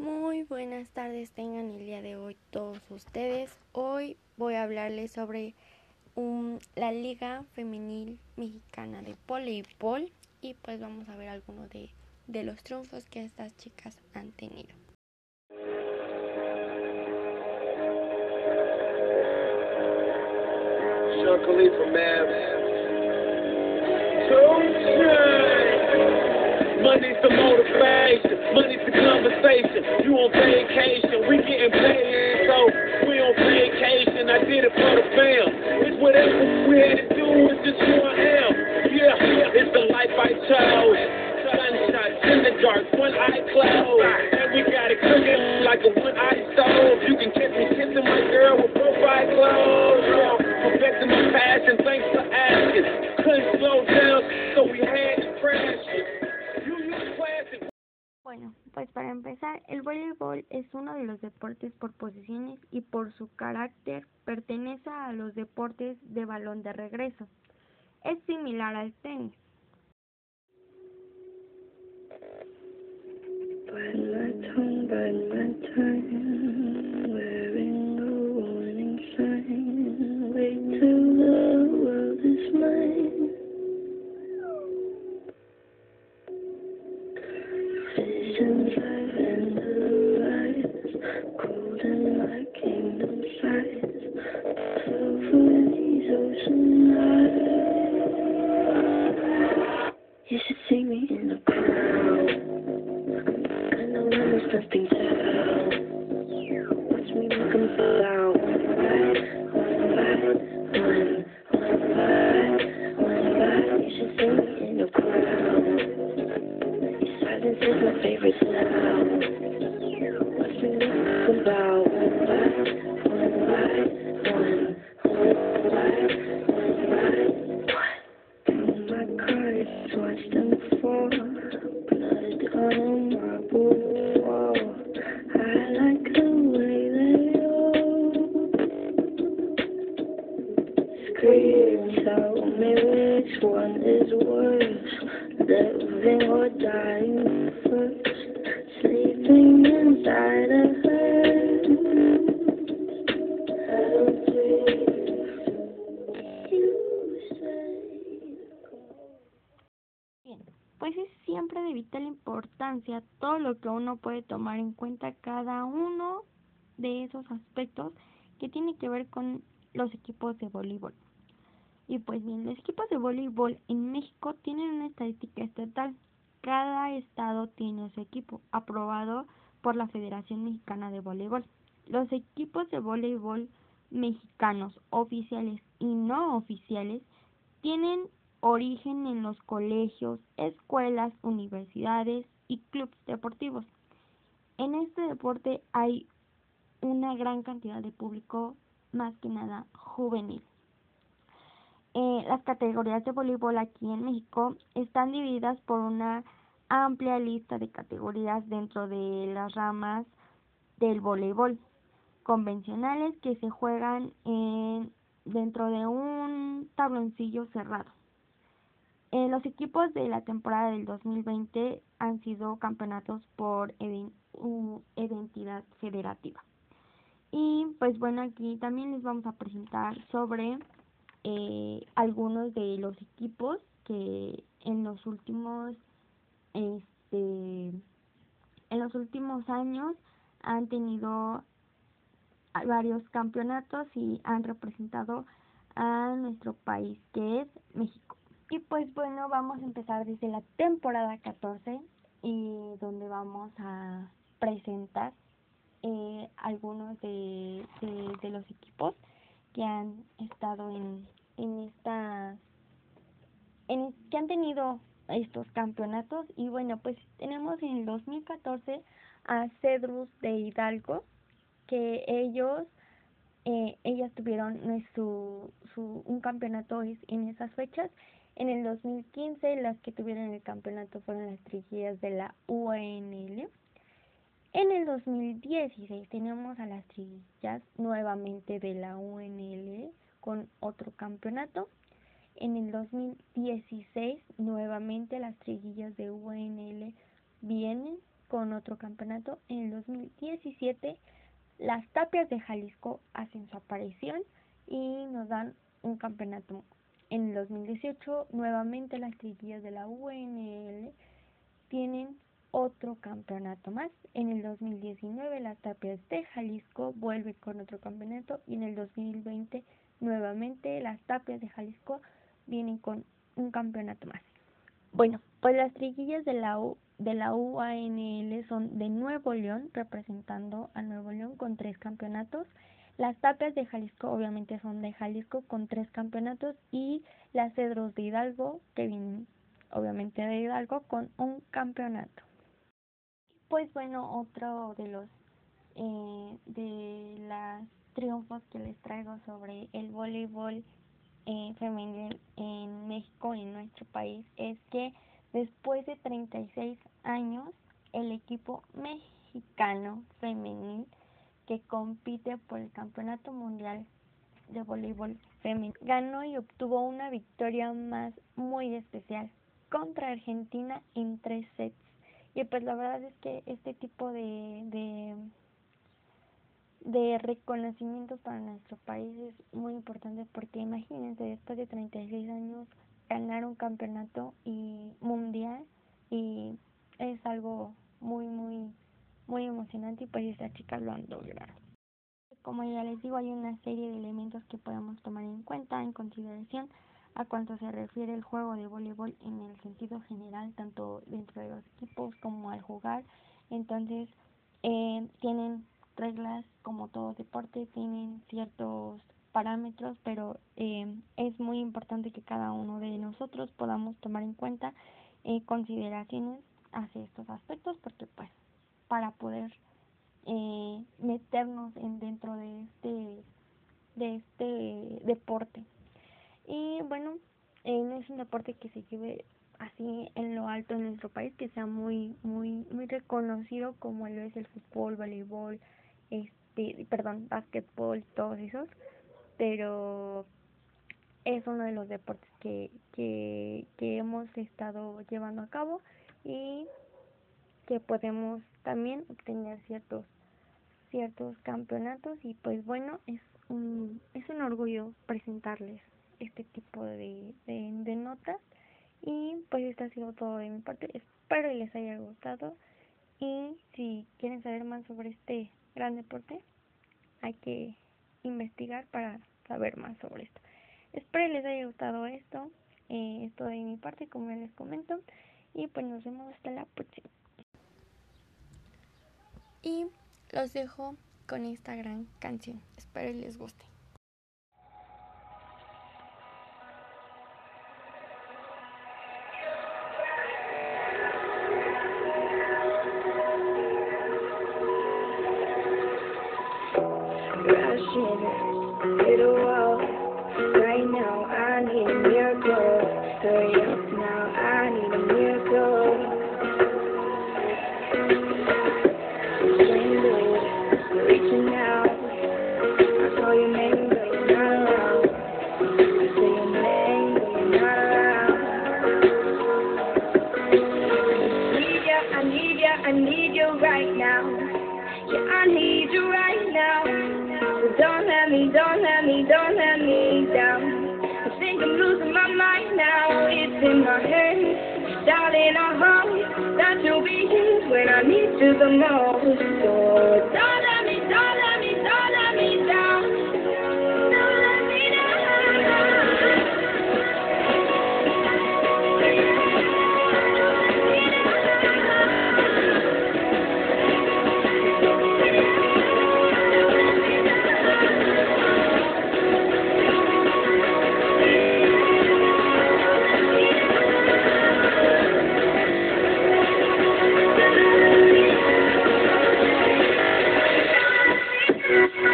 Muy buenas tardes tengan el día de hoy todos ustedes. Hoy voy a hablarles sobre um, la Liga Femenil Mexicana de Voleibol y pues vamos a ver algunos de, de los triunfos que estas chicas han tenido. Money's the motivation, money's the conversation. You on vacation, we getting paid, so we on vacation. I did it for the fam. It's whatever we had to do, it's just who el voleibol es uno de los deportes por posiciones y por su carácter pertenece a los deportes de balón de regreso. Es similar al tenis. Sleeping inside. Bien, pues es siempre de vital importancia todo lo que uno puede tomar en cuenta cada uno de esos aspectos que tiene que ver con los equipos de voleibol. Y pues bien, los equipos de voleibol en México tienen una estadística estatal. Cada estado tiene su equipo aprobado por la Federación Mexicana de Voleibol. Los equipos de voleibol mexicanos oficiales y no oficiales tienen origen en los colegios, escuelas, universidades y clubes deportivos. En este deporte hay una gran cantidad de público, más que nada juvenil. Las categorías de voleibol aquí en México están divididas por una amplia lista de categorías dentro de las ramas del voleibol convencionales que se juegan en, dentro de un tabloncillo cerrado. Eh, los equipos de la temporada del 2020 han sido campeonatos por identidad federativa. Y pues bueno, aquí también les vamos a presentar sobre eh, algunos de los equipos que en los últimos este en los últimos años han tenido varios campeonatos y han representado a nuestro país que es México. Y pues bueno, vamos a empezar desde la temporada 14 y donde vamos a presentar eh, algunos de, de los equipos que han estado en, en esta en, que han tenido estos campeonatos. Y bueno pues tenemos en el 2014 a Cedrus de Hidalgo que ellos eh, ellas tuvieron eh, su, su un campeonato en esas fechas. En el 2015 las que tuvieron el campeonato fueron las triguillas de la UNL en el 2016 tenemos a las triguillas nuevamente de la UNL con otro campeonato En el 2016, nuevamente las triguillas de UNL vienen con otro campeonato. En el 2017 las Tapias de Jalisco hacen su aparición y nos dan un campeonato. En el 2018 nuevamente las triguillas de la UNL tienen otro campeonato más. En el 2019 las Tapias de Jalisco vuelve con otro campeonato y en el 2020 nuevamente las Tapias de Jalisco vienen con un campeonato más. Bueno, pues las triguillas de la U, de la UANL son de Nuevo León, representando a Nuevo León con tres campeonatos. Las tapias de Jalisco obviamente son de Jalisco con tres campeonatos y las cedros de Hidalgo, que vienen obviamente de Hidalgo, con un campeonato. Pues bueno, otro de los eh, de las triunfos que les traigo sobre el voleibol eh, femenil en México, en nuestro país, es que después de 36 años, el equipo mexicano femenil que compite por el Campeonato Mundial de Voleibol Femenil ganó y obtuvo una victoria más muy especial contra Argentina en tres sets. Y pues la verdad es que este tipo de, de de reconocimiento para nuestro país es muy importante porque imagínense después de 36 años ganar un campeonato y mundial y es algo muy muy muy emocionante y pues estas chicas lo han logrado. Como ya les digo, hay una serie de elementos que podemos tomar en cuenta, en consideración a cuanto se refiere el juego de voleibol en el sentido general, tanto dentro de los equipos como al jugar. Entonces, eh, tienen reglas, como todo deporte, tienen ciertos parámetros, pero eh, es muy importante que cada uno de nosotros podamos tomar en cuenta eh, consideraciones hacia estos aspectos, porque pues para poder eh, meternos en dentro de este de este deporte. Y bueno no es un deporte que se lleve así en lo alto en nuestro país que sea muy muy muy reconocido como lo es el fútbol voleibol este, perdón, básquetbol, todos esos, pero es uno de los deportes que, que, que hemos estado llevando a cabo y que podemos también obtener ciertos ciertos campeonatos y pues bueno es un es un orgullo presentarles este tipo de, de, de notas y pues esto ha sido todo de mi parte. Espero les haya gustado y si quieren saber más sobre este gran deporte, hay que investigar para saber más sobre esto. Espero les haya gustado esto, eh, esto de mi parte, como les comento, y pues nos vemos hasta la próxima. Y los dejo con esta gran canción. Espero les guste. crashing. It'll while. Darling. I hope that you'll be here when I need you the most. So don't Thank you.